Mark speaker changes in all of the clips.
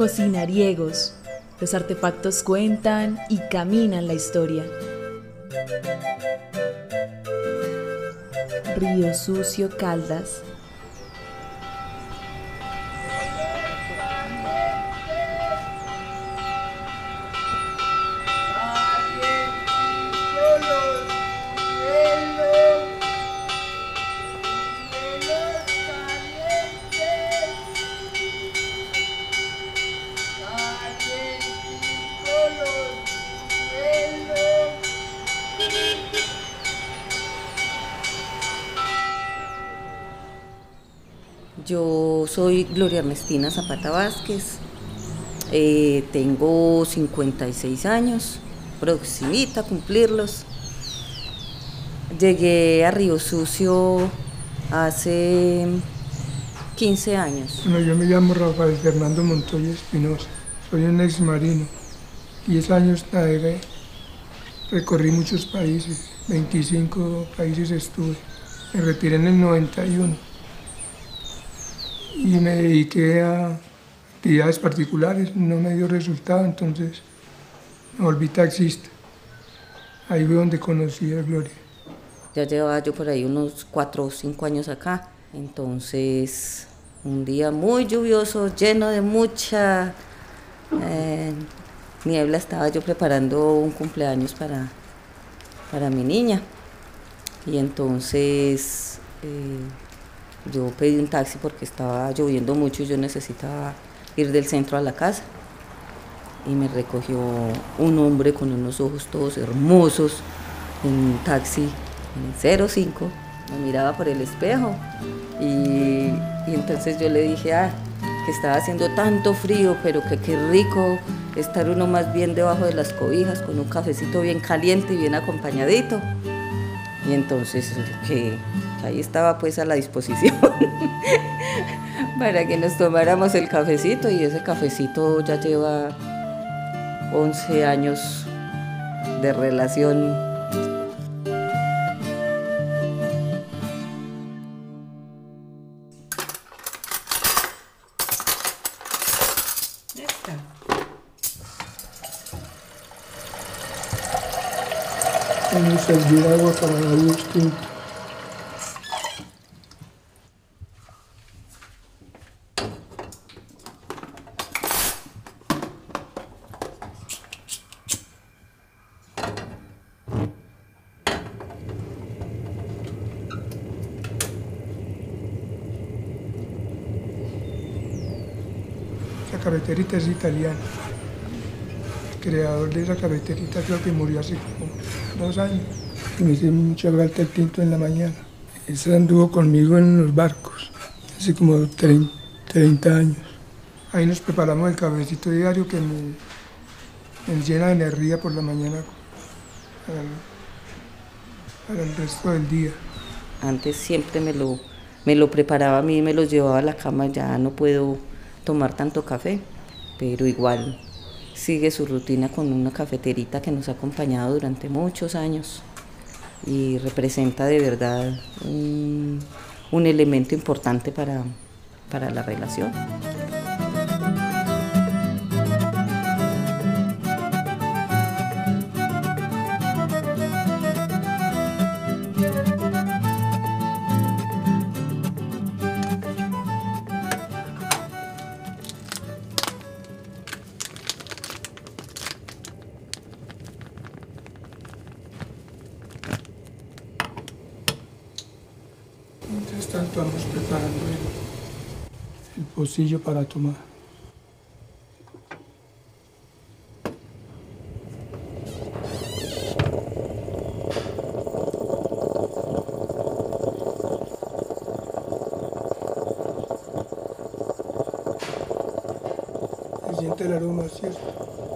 Speaker 1: Cocinariegos. Los artefactos cuentan y caminan la historia. Río Sucio Caldas.
Speaker 2: Yo soy Gloria Ernestina Zapata Vázquez, eh, tengo 56 años, proximita a cumplirlos. Llegué a Río Sucio hace 15 años.
Speaker 3: Bueno, yo me llamo Rafael Fernando Montoya Espinosa, soy un ex marino. 10 años navegué, recorrí muchos países, 25 países estuve. Me retiré en el 91 y me dediqué a actividades particulares, no me dio resultado, entonces me volví taxista. Ahí fue donde conocí a Gloria.
Speaker 2: Ya llevaba yo por ahí unos cuatro o cinco años acá, entonces un día muy lluvioso, lleno de mucha eh, niebla, estaba yo preparando un cumpleaños para, para mi niña. Y entonces eh, yo pedí un taxi porque estaba lloviendo mucho y yo necesitaba ir del centro a la casa. Y me recogió un hombre con unos ojos todos hermosos en un taxi en el 05. Me miraba por el espejo y, entonces yo le dije, ah, que estaba haciendo tanto frío, pero que qué rico estar uno más bien debajo de las cobijas con un cafecito bien caliente y bien acompañadito. Y entonces que ahí estaba pues a la disposición para que nos tomáramos el cafecito y ese cafecito ya lleva 11 años de relación
Speaker 3: Vamos a servir agua para darle tinto. La cafeterita es italiana. El creador de esa cafeterita creo que murió hace como dos años. Y me hice mucha falta el tinto en la mañana. Ese anduvo conmigo en los barcos, hace como 30, 30 años. Ahí nos preparamos el cafecito diario que me, me llena de energía por la mañana para el, para el resto del día.
Speaker 2: Antes siempre me lo, me lo preparaba a mí, me lo llevaba a la cama, ya no puedo tomar tanto café, pero igual sigue su rutina con una cafeterita que nos ha acompañado durante muchos años y representa de verdad un, elemento importante para, para la relación.
Speaker 3: Tanto vamos preparando el, el pocillo para tomar. Siente el aroma, ¿cierto?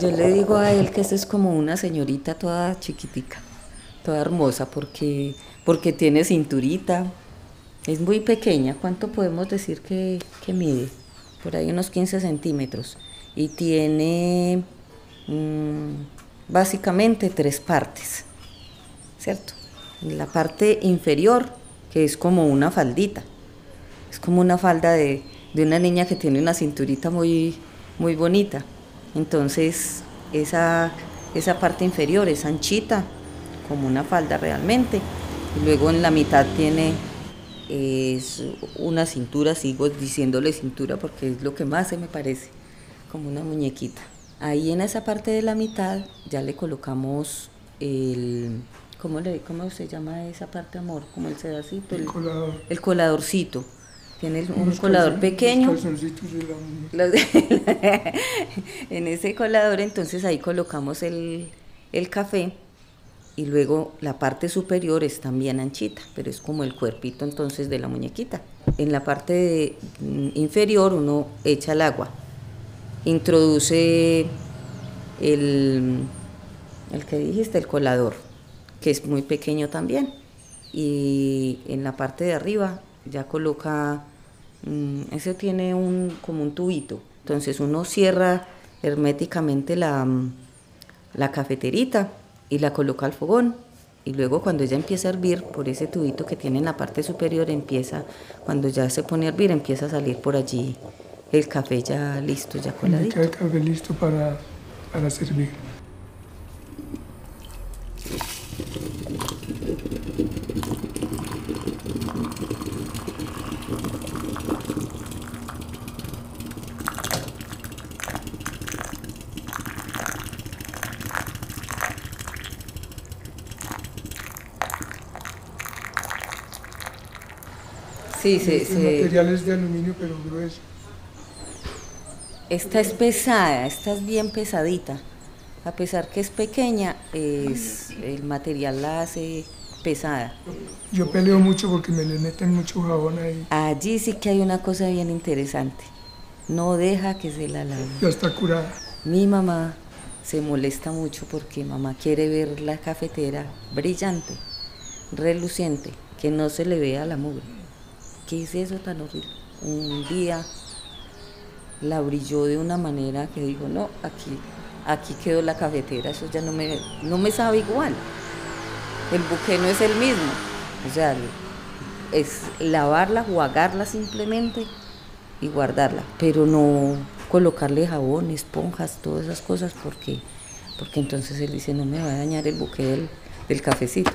Speaker 2: Yo le digo a él que esta es como una señorita toda chiquitica, toda hermosa, porque, porque tiene cinturita, es muy pequeña. ¿Cuánto podemos decir que, que mide? por ahí unos 15 centímetros, y tiene mm, básicamente tres partes, ¿cierto? La parte inferior, que es como una faldita, es como una falda de, de una niña que tiene una cinturita muy, muy bonita. Entonces, esa, esa parte inferior es anchita, como una falda realmente. Y luego en la mitad tiene es una cintura, sigo diciéndole cintura porque es lo que más se me parece, como una muñequita. Ahí en esa parte de la mitad ya le colocamos el, ¿cómo, le, cómo se llama esa parte, amor? Como el sedacito.
Speaker 3: El, colador.
Speaker 2: El coladorcito. Tiene un colador pequeño. en ese colador entonces ahí colocamos el, el café y luego la parte superior es también anchita, pero es como el cuerpito entonces de la muñequita. En la parte mm, inferior uno echa el agua, introduce el, el que dijiste, el colador, que es muy pequeño también, y en la parte de arriba ya coloca, mm, ese tiene un, como un tubito, entonces uno cierra herméticamente la, mm, la cafeterita y la coloca al fogón. Y luego cuando ella empieza a hervir por ese tubito que tiene en la parte superior empieza cuando ya se pone a hervir empieza a salir por allí el café ya listo ya coladito.
Speaker 3: El café listo para, para servir
Speaker 2: Sí, sí,
Speaker 3: sí. El material es de aluminio, pero grueso.
Speaker 2: Esta es pesada, esta es bien pesadita. A pesar que es pequeña, es, el material la hace pesada.
Speaker 3: Yo peleo mucho porque me le meten mucho jabón ahí.
Speaker 2: Allí sí que hay una cosa bien interesante. No deja que se la lave.
Speaker 3: Ya está curada.
Speaker 2: Mi mamá se molesta mucho porque mamá quiere ver la cafetera brillante, reluciente, que no se le vea la mugre. ¿Qué es eso tan horrible? Un día la brilló de una manera que dijo, no, aquí, aquí quedó la cafetera, eso ya no me, no me sabe igual. El buque no es el mismo. O sea, es lavarla, jugarla simplemente y guardarla, pero no colocarle jabón, esponjas, todas esas cosas, porque, porque entonces él dice, no me va a dañar el buque del, del cafecito.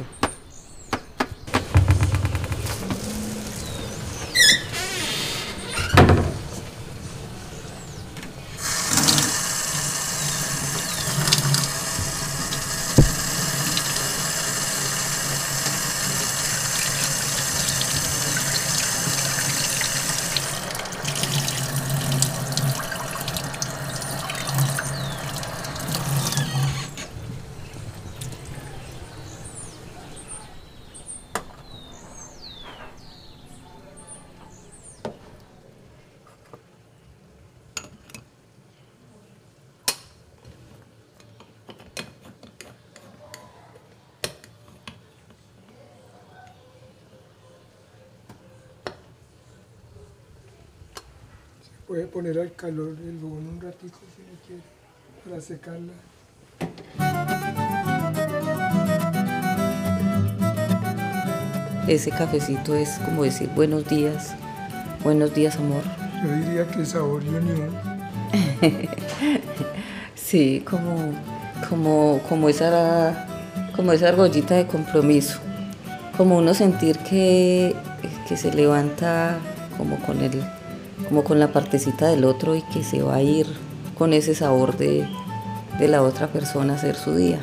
Speaker 3: Puede poner al calor el fogón un ratito si lo quiere, para secarla.
Speaker 2: Ese cafecito es como decir buenos días, buenos días amor.
Speaker 3: Yo diría que sabor y unión.
Speaker 2: sí, como, como, como, esa, como esa argollita de compromiso, como uno sentir que, que se levanta como con el como con la partecita del otro y que se va a ir con ese sabor de, de la otra persona a hacer su día.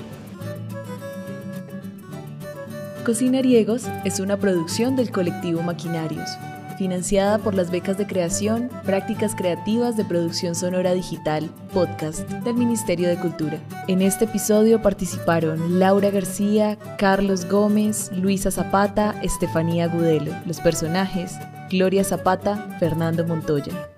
Speaker 1: Cocinariegos es una producción del colectivo Maquinarios, financiada por las becas de creación, prácticas creativas de producción sonora digital, podcast del Ministerio de Cultura. En este episodio participaron Laura García, Carlos Gómez, Luisa Zapata, Estefanía Gudelo. Los personajes, Gloria Zapata, Fernando Montoya.